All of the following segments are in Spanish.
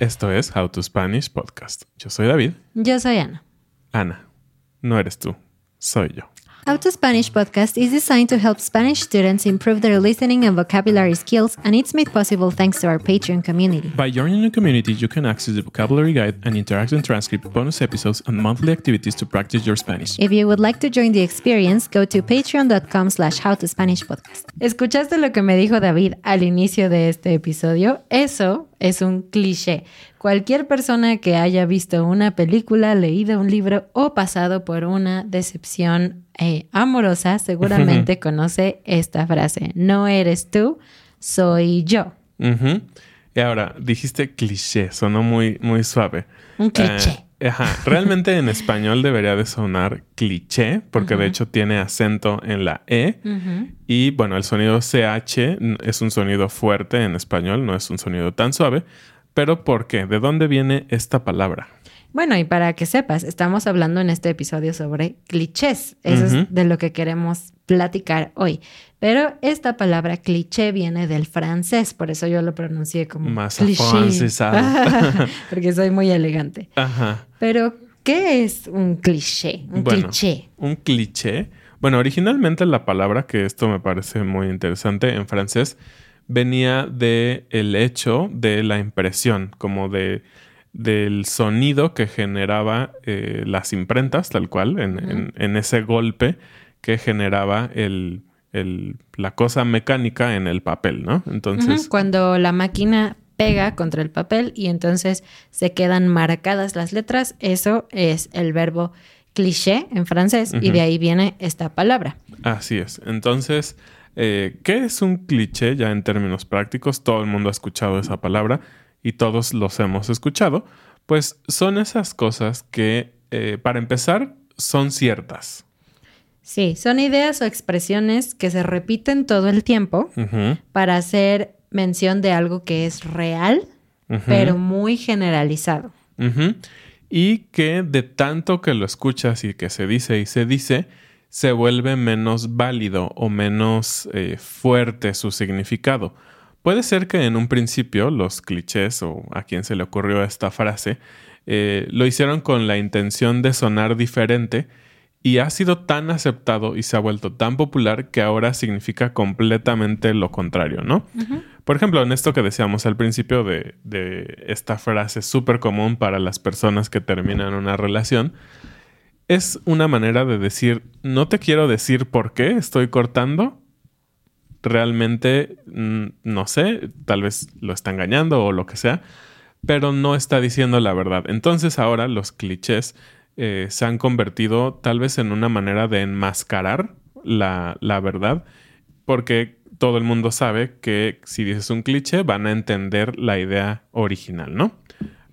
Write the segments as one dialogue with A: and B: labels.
A: Esto es How to Spanish Podcast. Yo soy David.
B: Yo soy Ana.
A: Ana, no eres tú, soy yo.
B: How to Spanish podcast is designed to help Spanish students improve their listening and vocabulary skills, and it's made possible thanks to our Patreon community.
A: By joining the community, you can access the vocabulary guide and interactive transcript, bonus episodes, and monthly activities to practice your Spanish.
B: If you would like to join the experience, go to patreon.com slash howtospanishpodcast. ¿Escuchaste lo que me dijo David al inicio de este episodio? Eso es un cliché. Cualquier persona que haya visto una película, leído un libro o pasado por una decepción eh, amorosa seguramente conoce esta frase. No eres tú, soy yo.
A: Y ahora, dijiste cliché, sonó muy, muy suave.
B: Un cliché.
A: Eh, ajá. Realmente en español debería de sonar cliché, porque de hecho tiene acento en la E. Y bueno, el sonido CH es un sonido fuerte en español, no es un sonido tan suave. Pero ¿por qué? ¿De dónde viene esta palabra?
B: Bueno, y para que sepas, estamos hablando en este episodio sobre clichés. Eso es de lo que queremos platicar hoy. Pero esta palabra cliché viene del francés, por eso yo lo pronuncié como
A: Más.
B: Porque soy muy elegante.
A: Ajá.
B: Pero, ¿qué es un cliché? Un
A: Bueno,
B: cliché.
A: Un cliché. Bueno, originalmente la palabra, que esto me parece muy interesante en francés, venía de el hecho de la impresión, como de del sonido que generaba eh, las imprentas, tal cual, en, en- en ese golpe que generaba el, el- la cosa mecánica en el papel, ¿no? Entonces,
B: Cuando la máquina pega contra el papel y entonces se quedan marcadas las letras, eso es el verbo cliché en francés y de ahí viene esta palabra.
A: Así es. Entonces, eh, ¿qué es un cliché ya en términos prácticos? Todo el mundo ha escuchado esa palabra y todos los hemos escuchado. Pues son esas cosas que, eh, para empezar, son ciertas.
B: Sí, son ideas o expresiones que se repiten todo el tiempo para hacer mención de algo que es real, pero muy generalizado.
A: Y que de tanto que lo escuchas y que se dice y se dice, se vuelve menos válido o menos eh, fuerte su significado. Puede ser que en un principio los clichés o a quien se le ocurrió esta frase eh, lo hicieron con la intención de sonar diferente y ha sido tan aceptado y se ha vuelto tan popular que ahora significa completamente lo contrario, ¿no? Por ejemplo, en esto que decíamos al principio de, de esta frase súper común para las personas que terminan una relación, es una manera de decir, no te quiero decir por qué estoy cortando. Realmente, mm, no sé, tal vez lo está engañando o lo que sea, pero no está diciendo la verdad. Entonces ahora los clichés eh, se han convertido tal vez en una manera de enmascarar la, la verdad, porque todo el mundo sabe que si dices un cliché van a entender la idea original, ¿no?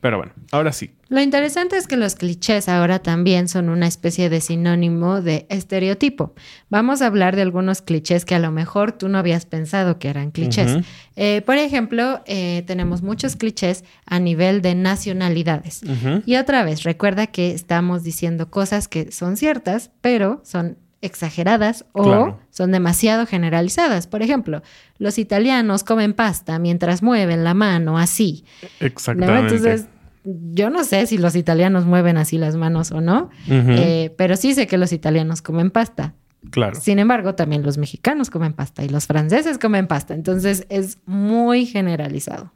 A: Pero bueno, ahora sí.
B: Lo interesante es que los clichés ahora también son una especie de sinónimo de estereotipo. Vamos a hablar de algunos clichés que a lo mejor tú no habías pensado que eran clichés. Eh, por ejemplo, eh, tenemos muchos clichés a nivel de nacionalidades. Y otra vez, recuerda que estamos diciendo cosas que son ciertas, pero son exageradas o
A: Claro.
B: son demasiado generalizadas. Por ejemplo, los italianos comen pasta mientras mueven la mano así. ¿no?
A: Exactamente.
B: Entonces, yo no sé si los italianos mueven así las manos o no, eh, pero sí sé que los italianos comen pasta.
A: claro.
B: Sin embargo, también los mexicanos comen pasta y los franceses comen pasta. Entonces, es muy generalizado.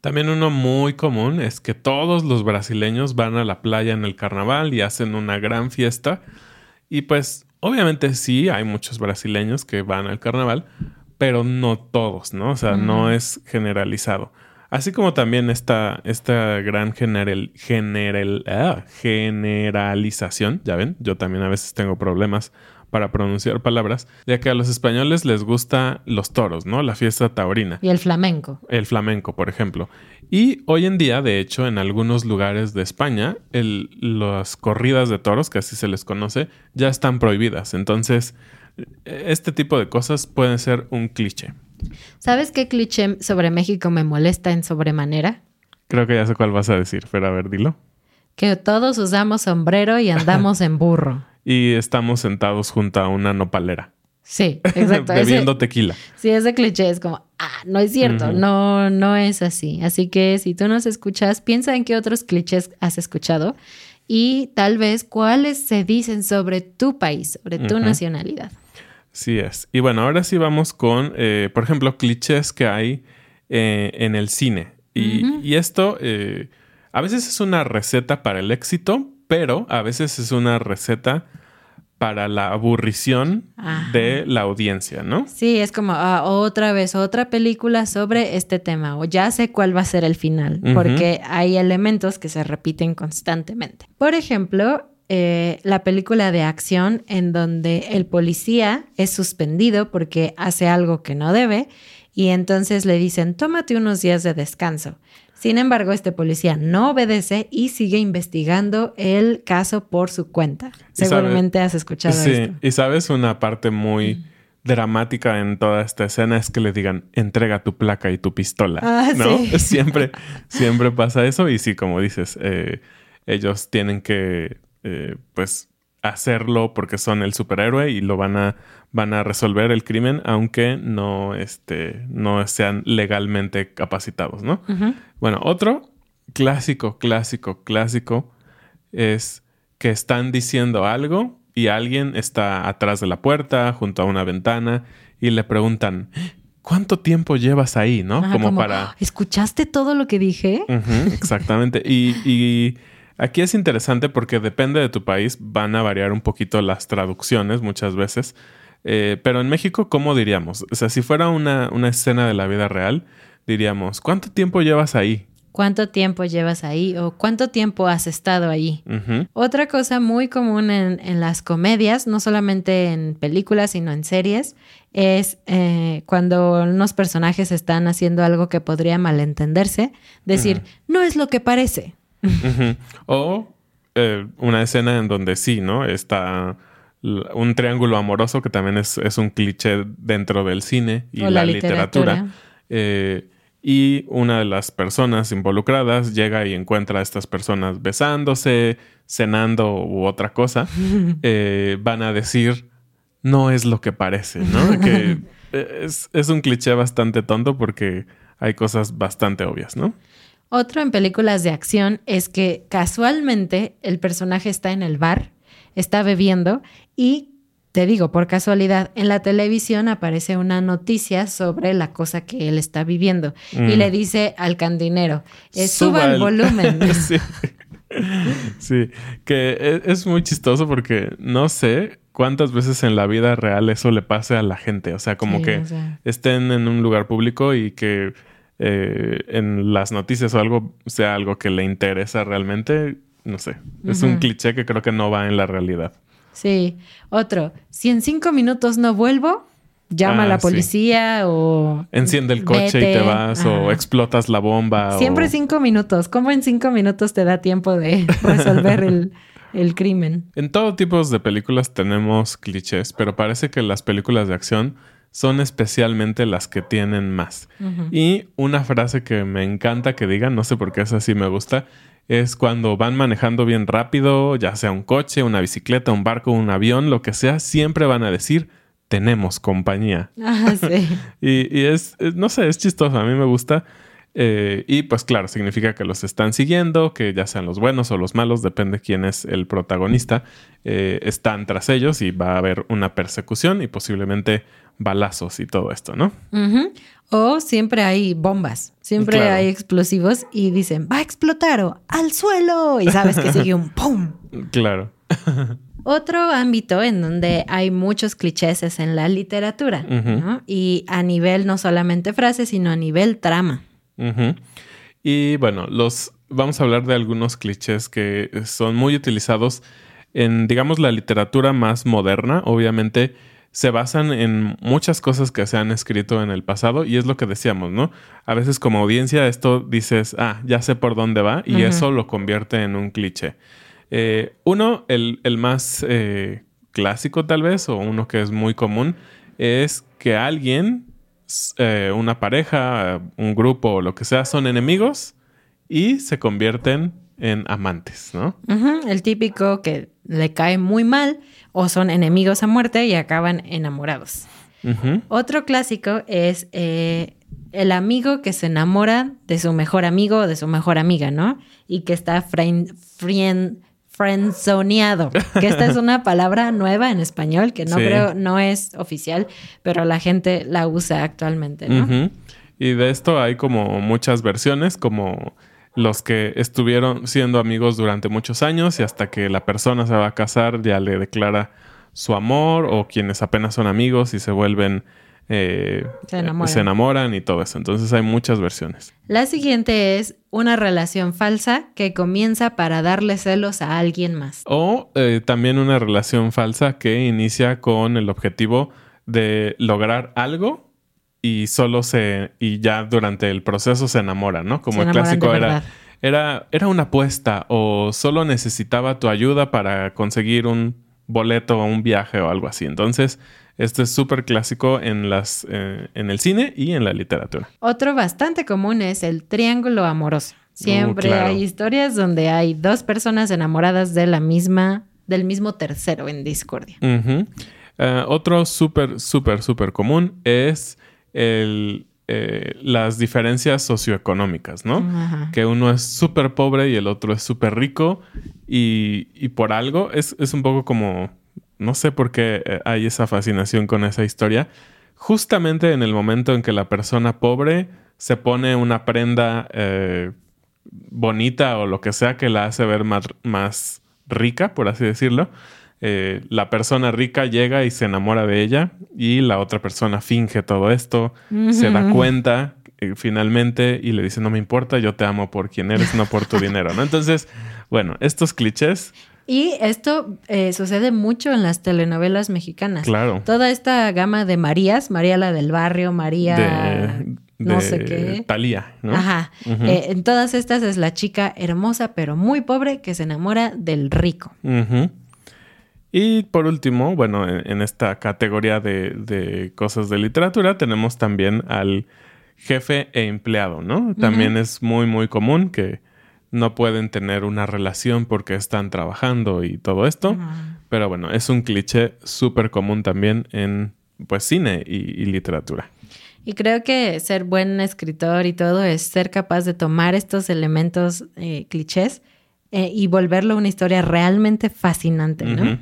A: También uno muy común es que todos los brasileños van a la playa en el carnaval y hacen una gran fiesta. Y pues obviamente sí, hay muchos brasileños que van al carnaval, pero no todos, ¿no? O sea, no es generalizado. Así como también esta, esta gran general, general, ah, generalización, ya ven, yo también a veces tengo problemas para pronunciar palabras, de que a los españoles les gusta los toros, ¿no? La fiesta taurina
B: Y el flamenco.
A: el flamenco, por ejemplo. Y hoy en día, de hecho, en algunos lugares de España, el- las corridas de toros, que así se les conoce, ya están prohibidas. Entonces, este tipo de cosas pueden ser un cliché.
B: ¿Sabes qué cliché sobre México me molesta en sobremanera?
A: Creo que ya sé cuál vas a decir, pero a ver, dilo.
B: Que todos usamos sombrero y andamos en burro.
A: Y estamos sentados junto a una nopalera.
B: Sí, exacto.
A: bebiendo tequila.
B: Sí, ese cliché es como, ah, no es cierto, no, no es así. Así que si tú nos escuchas, piensa en qué otros clichés has escuchado y tal vez cuáles se dicen sobre tu país, sobre tu nacionalidad.
A: Sí es. Y bueno, ahora sí vamos con, eh, por ejemplo, clichés que hay eh, en el cine. Y, esto eh, a veces es una receta para el éxito, pero a veces es una receta para la aburrición de la audiencia, ¿no?
B: Sí, es como ah, otra vez, otra película sobre este tema, o ya sé cuál va a ser el final, porque hay elementos que se repiten constantemente. Por ejemplo, eh, la película de acción en donde el policía es suspendido porque hace algo que no debe y entonces le dicen, tómate unos días de descanso. Sin embargo, este policía no obedece y sigue investigando el caso por su cuenta. Seguramente has escuchado
A: sí, Y sabes, una parte muy dramática en toda esta escena es que le digan, entrega tu placa y tu pistola. Ah, ¿No? Siempre, siempre pasa eso. Y sí, como dices, eh, ellos tienen que, eh, pues, hacerlo porque son el superhéroe y lo van a, van a resolver el crimen, aunque no, este, no sean legalmente capacitados, ¿no? Bueno, otro clásico, clásico, clásico es que están diciendo algo y alguien está atrás de la puerta, junto a una ventana, y le preguntan, ¿cuánto tiempo llevas ahí? ¿No?
B: como, para... ¿Escuchaste todo lo que dije?
A: exactamente. y Aquí es interesante porque depende de tu país, van a variar un poquito las traducciones muchas veces. Eh, pero en México, ¿cómo diríamos? O sea, si fuera una, escena de la vida real, diríamos, ¿cuánto tiempo llevas ahí?
B: ¿Cuánto tiempo llevas ahí o cuánto tiempo has estado ahí? Otra cosa muy común en, las comedias, no solamente en películas, sino en series, es eh, cuando unos personajes están haciendo algo que podría malentenderse, decir, no es lo que parece.
A: O eh, una escena en donde sí, ¿no? Está un triángulo amoroso que también es, un cliché dentro del cine y la, literatura. Eh, y una de las personas involucradas llega y encuentra a estas personas besándose, cenando u otra cosa. Eh, van a decir, no es lo que parece, ¿no? que es, es un cliché bastante tonto porque hay cosas bastante obvias, ¿no?
B: Otro en películas de acción es que casualmente el personaje está en el bar, está bebiendo y te digo, por casualidad, en la televisión aparece una noticia sobre la cosa que él está viviendo y mm. le dice al candinero, eh, suba, el volumen.
A: sí. que e, es, muy chistoso porque no sé cuántas veces en la vida real eso le pase a la gente, o sea, como que estén en un lugar público y que eh, en las noticias o algo sea algo que le interesa realmente, no sé. Es un cliché que creo que no va en la realidad.
B: Sí. Otro, si en cinco minutos no vuelvo, llama a la ah, policía o...
A: Enciende el coche y te vas o explotas la bomba.
B: Siempre cinco minutos. ¿Cómo en cinco minutos te da tiempo de resolver el, el crimen?
A: En todo tipo de películas tenemos clichés, pero parece que las películas de acción son especialmente las que tienen más. Y una frase que me encanta que digan, no sé por qué esa sí me gusta, es cuando van manejando bien rápido, ya sea un coche, una bicicleta, un barco, un avión, lo que sea, siempre van a decir, tenemos compañía.
B: Ah, sí.
A: y, y es, no sé, es chistoso, a mí me gusta. Eh, y pues claro, significa que los están siguiendo, que ya sean los buenos o los malos, depende quién es el protagonista, eh, están tras ellos y va a haber una persecución y posiblemente balazos y todo esto, ¿no?
B: O siempre hay bombas, siempre hay explosivos y dicen, va a explotar o al suelo y sabes que sigue un ¡pum!
A: Claro.
B: Otro ámbito en donde hay muchos clichés es en la literatura, ¿no? Y a nivel no solamente frases, sino a nivel trama.
A: Y bueno, los vamos a hablar de algunos clichés que son muy utilizados en, digamos, la literatura más moderna. Obviamente se basan en muchas cosas que se han escrito en el pasado y es lo que decíamos, ¿no? A veces como audiencia esto dices, ah, ya sé por dónde va y eso lo convierte en un cliché. Eh, uno, el, más eh, clásico tal vez, o uno que es muy común, es que alguien eh, una pareja, un grupo o lo que sea, son enemigos y se convierten en amantes, ¿no?
B: El típico que le cae muy mal o son enemigos a muerte y acaban enamorados. Otro clásico es eh, el amigo que se enamora de su mejor amigo o de su mejor amiga, ¿no? Y que está friend, friend, friendzoneado. Que esta es una palabra nueva en español que no
A: Sí.
B: creo, no es oficial, pero la gente la usa actualmente, ¿no?
A: Y de esto hay como muchas versiones, como los que estuvieron siendo amigos durante muchos años y hasta que la persona se va a casar ya le declara su amor o quienes apenas son amigos y se vuelven... eh,
B: Se enamoran.
A: se enamoran y todo eso. Entonces hay muchas versiones.
B: La siguiente es una relación falsa que comienza para darle celos a alguien más.
A: O eh, también una relación falsa que inicia con el objetivo de lograr algo y solo se y ya durante el proceso se enamora, ¿no? Como el clásico era era era una apuesta o solo necesitaba tu ayuda para conseguir un boleto o un viaje o algo así. Entonces, este es súper clásico en las eh, en el cine y en la literatura.
B: Otro bastante común es el triángulo amoroso. Siempre
A: Uh, claro.
B: hay historias donde hay dos personas enamoradas de la misma, del mismo tercero en discordia.
A: Eh, otro súper, súper, súper común es el, eh, las diferencias socioeconómicas, ¿no?
B: Ajá.
A: Que uno es súper pobre y el otro es súper rico y, y por algo es, es un poco como, no sé por qué eh, hay esa fascinación con esa historia. Justamente en el momento en que la persona pobre se pone una prenda eh, bonita o lo que sea que la hace ver más, más rica, por así decirlo, eh, la persona rica llega y se enamora de ella y la otra persona finge todo esto, se da cuenta eh, finalmente y le dice no me importa, yo te amo por quien eres, no por tu dinero, ¿no? Entonces, bueno, estos clichés,
B: Y esto eh, sucede mucho en las telenovelas mexicanas.
A: claro,
B: Toda esta gama de Marías, María la del barrio, María
A: de,
B: no sé qué.
A: Thalía, ¿no?
B: Ajá. Eh, en todas estas es la chica hermosa pero muy pobre que se enamora del rico.
A: Y por último, bueno, en, en esta categoría de, de cosas de literatura tenemos también al jefe e empleado, ¿no? También es muy, muy común que no pueden tener una relación porque están trabajando y todo esto. Pero bueno, es un cliché súper común también en pues cine y, y literatura.
B: Y creo que ser buen escritor y todo es ser capaz de tomar estos elementos eh, clichés eh, y volverlo una historia realmente fascinante, ¿no?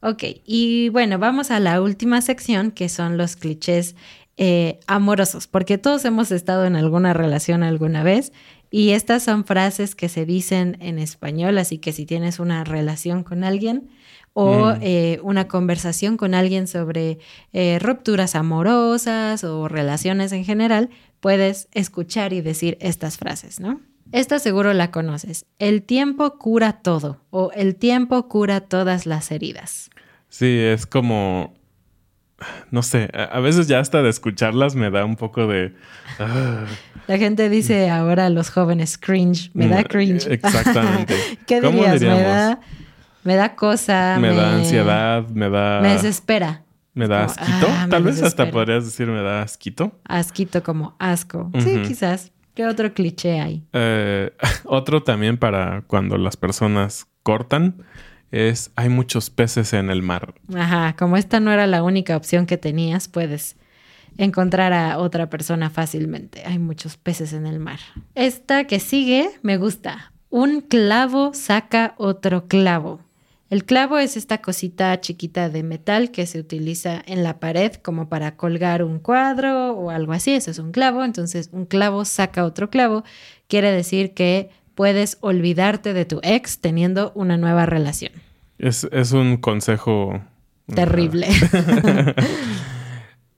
B: Ok, y bueno, vamos a la última sección que son los clichés eh, amorosos, porque todos hemos estado en alguna relación alguna vez y estas son frases que se dicen en español, así que si tienes una relación con alguien o
A: Mm.
B: eh, una conversación con alguien sobre eh, rupturas amorosas o relaciones en general, puedes escuchar y decir estas frases, ¿no? Esta seguro la conoces. El tiempo cura todo o el tiempo cura todas las heridas.
A: Sí, es como... No sé, a, veces ya hasta de escucharlas me da un poco de... ah,
B: La gente dice ahora los jóvenes cringe. Me da
A: Mm,
B: cringe.
A: exactamente.
B: ¿Qué
A: ¿Cómo
B: dirías? Me da, me da cosa.
A: me da ansiedad, me da...
B: Me desespera.
A: me da
B: como,
A: asquito.
B: ah,
A: Tal vez hasta podrías decir me da asquito.
B: Asquito como asco. Sí, quizás. ¿Qué otro cliché hay?
A: Eh, otro también para cuando las personas cortan es hay muchos peces en el mar.
B: Ajá, como esta no era la única opción que tenías, puedes encontrar a otra persona fácilmente. Hay muchos peces en el mar. Esta que sigue me gusta. Un clavo saca otro clavo. El clavo es esta cosita chiquita de metal que se utiliza en la pared como para colgar un cuadro o algo así. Eso es un clavo. Entonces, un clavo saca otro clavo. Quiere decir que puedes olvidarte de tu ex teniendo una nueva relación.
A: Es, es un consejo...
B: Terrible.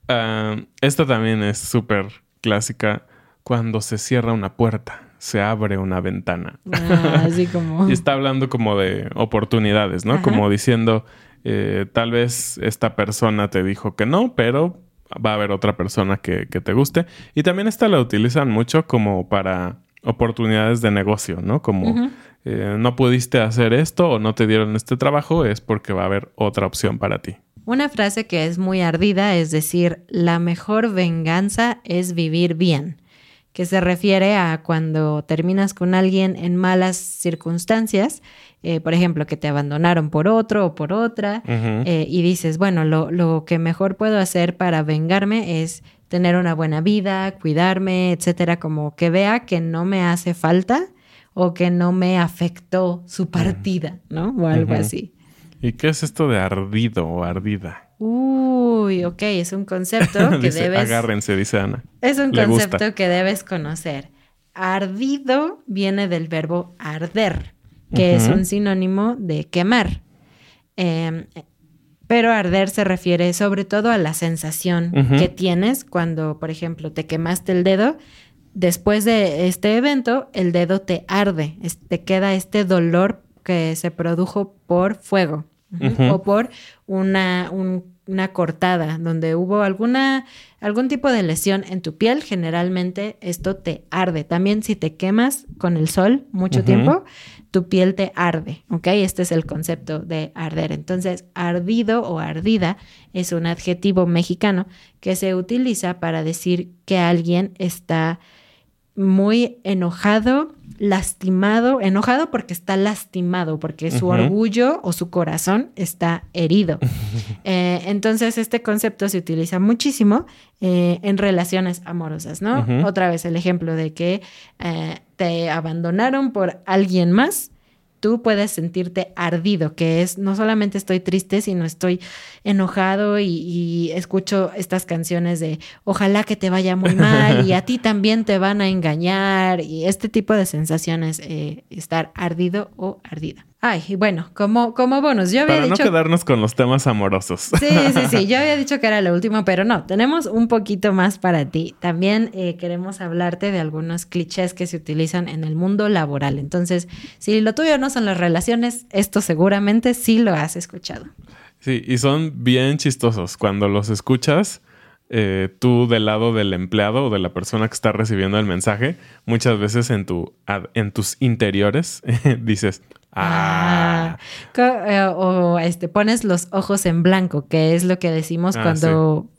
A: Ah, esta también es súper clásica. Cuando se cierra una puerta, se abre una ventana.
B: Ah, así como.
A: Y está hablando como de oportunidades, ¿no?
B: Ajá.
A: Como diciendo, eh, tal vez esta persona te dijo que no, pero va a haber otra persona que, que te guste. Y también esta la utilizan mucho como para oportunidades de negocio, ¿no? Como eh, no pudiste hacer esto o no te dieron este trabajo, es porque va a haber otra opción para ti.
B: Una frase que es muy ardida es decir, la mejor venganza es vivir bien, que se refiere a cuando terminas con alguien en malas circunstancias, eh, por ejemplo, que te abandonaron por otro o por otra, eh, y dices, bueno, lo, lo que mejor puedo hacer para vengarme es tener una buena vida, cuidarme, etcétera, como que vea que no me hace falta o que no me afectó su partida, ¿no? O algo así.
A: ¿Y qué es esto de ardido o ardida?
B: Uy, ok, es un concepto que debes.
A: Agárrense, dice Ana.
B: Es un concepto que debes conocer. Ardido viene del verbo arder, que es un sinónimo de quemar. Em, pero arder se refiere sobre todo a la sensación que tienes cuando, por ejemplo, te quemaste el dedo. Después de este evento, el dedo te arde, te queda este dolor que se produjo por fuego o por una, una cortada donde hubo alguna, algún tipo de lesión en tu piel. Generalmente esto te arde. También si te quemas con el sol mucho tiempo, tu piel te arde, ¿ok? Este es el concepto de arder. Entonces, ardido o ardida es un adjetivo mexicano que se utiliza para decir que alguien está muy enojado, lastimado, enojado porque está lastimado, porque su orgullo o su corazón está herido. Eh, entonces, este concepto se utiliza muchísimo eh, en relaciones amorosas, ¿no? Otra vez el ejemplo de que eh, te abandonaron por alguien más tú puedes sentirte ardido, que es no solamente estoy triste, sino estoy enojado y, escucho estas canciones de ojalá que te vaya muy mal y a ti también te van a engañar y este tipo de sensaciones, eh, estar ardido o ardida. Ay, y bueno, como, como bonus, yo había
A: Para
B: dicho...
A: no quedarnos con los temas amorosos.
B: Sí, sí, sí, yo había dicho que era lo último, pero no, tenemos un poquito más para ti. También eh, queremos hablarte de algunos clichés que se utilizan en el mundo laboral. Entonces, si lo tuyo no son las relaciones, esto seguramente sí lo has escuchado.
A: Sí, y son bien chistosos. Cuando los escuchas, eh, tú del lado del empleado o de la persona que está recibiendo el mensaje, muchas veces en, tu, en tus interiores dices, Ah.
B: Eh, o este, pones los ojos en blanco, que es lo que decimos ah, cuando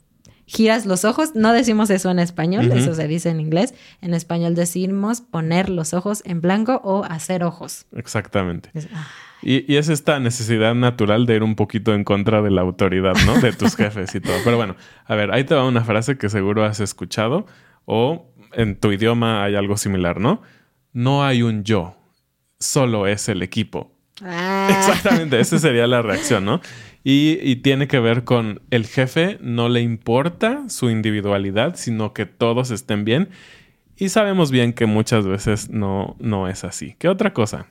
B: giras los ojos. No decimos eso en español, eso se dice en inglés. En español decimos poner los ojos en blanco o hacer ojos.
A: Exactamente. Ah. y, y, es esta necesidad natural de ir un poquito en contra de la autoridad, ¿no? De tus jefes y todo. Pero bueno, a ver, ahí te va una frase que seguro has escuchado o en tu idioma hay algo similar, ¿no? No hay un yo, solo es el equipo. Ah. Exactamente, esa sería la reacción, ¿no? Y, tiene que ver con el jefe no le importa su individualidad, sino que todos estén bien. Y sabemos bien que muchas veces no, no es así. ¿Qué otra cosa?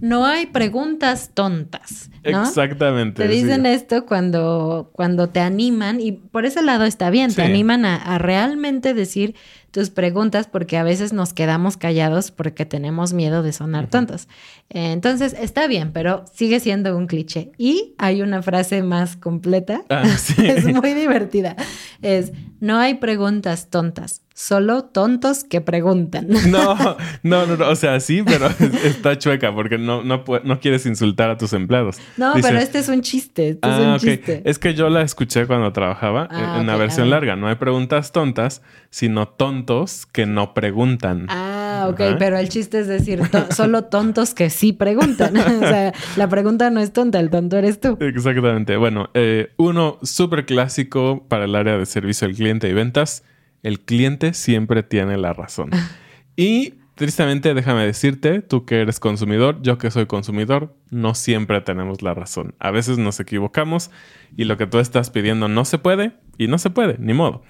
B: No hay preguntas tontas.
A: Exactamente.
B: Te dicen esto cuando, cuando te animan, y por ese lado está bien, te animan a realmente decir tus preguntas porque a veces nos quedamos callados porque tenemos miedo de sonar tontos. Entonces, está bien, pero sigue siendo un cliché. Y hay una frase más completa, ah, es muy divertida. Es, no hay preguntas tontas, solo tontos que preguntan.
A: No, no, no, o sea, sí, pero está chueca porque no, no, no quieres insultar a tus empleados.
B: No, pero este es un chiste, este es un ah, chiste.
A: Es que yo la escuché cuando trabajaba ah, en la versión larga. No hay preguntas tontas, sino tontos que no preguntan.
B: Ah, ok, pero el chiste es decir, solo tontos que sí preguntan. o sea, la pregunta no es tonta, el tonto eres tú.
A: Exactamente. Bueno, eh, uno súper clásico para el área de servicio al cliente y ventas, el cliente siempre tiene la razón. y tristemente, déjame decirte, tú que eres consumidor, yo que soy consumidor, no siempre tenemos la razón. A veces nos equivocamos y lo que tú estás pidiendo no se puede y no se puede, ni modo.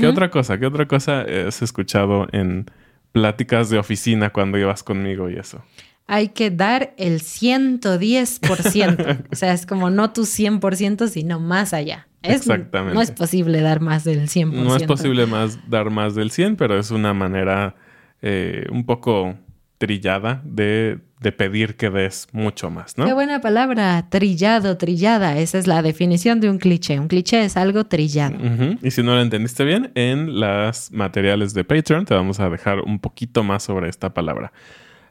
A: ¿Qué otra cosa? ¿Qué otra cosa has escuchado en pláticas de oficina cuando ibas conmigo y eso?
B: Hay que dar el 110%. o sea, es como no tu 100%, sino más allá. Exactamente. No es posible dar más del 100%.
A: No es posible más, dar más del 100, pero es una manera eh, un poco trillada de, pedir que des mucho más, ¿no?
B: Qué buena palabra, trillado, trillada. Esa es la definición de un cliché. Un cliché es algo trillado.
A: Y si no lo entendiste bien, en las materiales de Patreon te vamos a dejar un poquito más sobre esta palabra.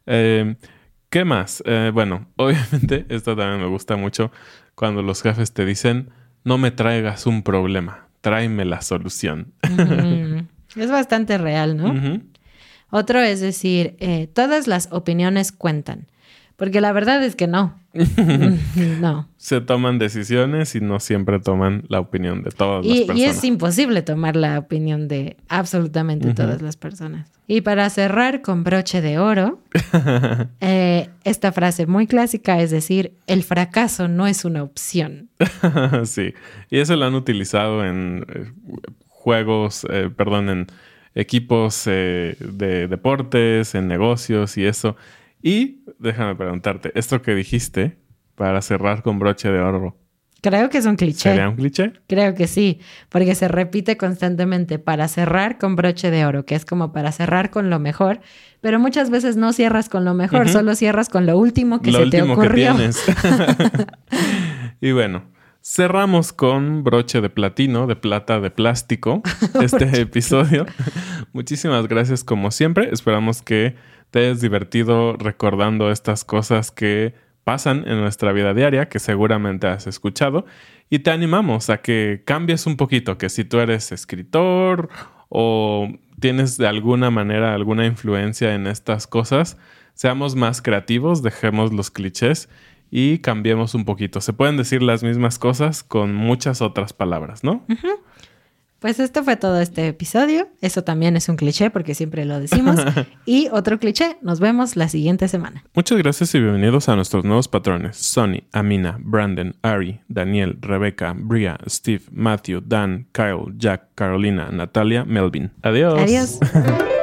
A: Eh, ¿Qué más? Eh, bueno, obviamente, esto también me gusta mucho cuando los jefes te dicen, no me traigas un problema, tráeme la solución.
B: Es bastante real, ¿no? Otro es decir, eh, todas las opiniones cuentan. Porque la verdad es que no. no.
A: Se toman decisiones y no siempre toman la opinión de todas las personas.
B: Y es imposible tomar la opinión de absolutamente todas las personas. Y para cerrar con broche de oro, eh, esta frase muy clásica es decir, el fracaso no es una opción.
A: sí, y eso lo han utilizado en eh, juegos, eh, perdón, en equipos de deportes, en negocios y eso. Y déjame preguntarte, esto que dijiste para cerrar con broche de oro.
B: Creo que es un cliché.
A: ¿Sería un cliché?
B: Creo que sí, porque se repite constantemente para cerrar con broche de oro, que es como para cerrar con lo mejor, pero muchas veces no cierras con lo mejor, solo cierras con lo último que se te ocurrió. Que tienes.
A: y bueno, cerramos con broche de platino, de plata de plástico, este episodio. Muchísimas gracias como siempre. Esperamos que hayas divertido recordando estas cosas que pasan en nuestra vida diaria, que seguramente has escuchado, y te animamos a que cambies un poquito, que si tú eres escritor o tienes de alguna manera alguna influencia en estas cosas, seamos más creativos, dejemos los clichés y cambiemos un poquito. Se pueden decir las mismas cosas con muchas otras palabras, ¿no?
B: Pues esto fue todo este episodio. Eso también es un cliché porque siempre lo decimos. y otro cliché, nos vemos la siguiente semana.
A: Muchas gracias y bienvenidos a nuestros nuevos patrones. Sonny, Amina, Brandon, Ari, Daniel, Rebecca, Bria, Steve, Matthew, Dan, Kyle, Jack, Carolina, Natalia, Melvin. Adiós.
B: Adiós.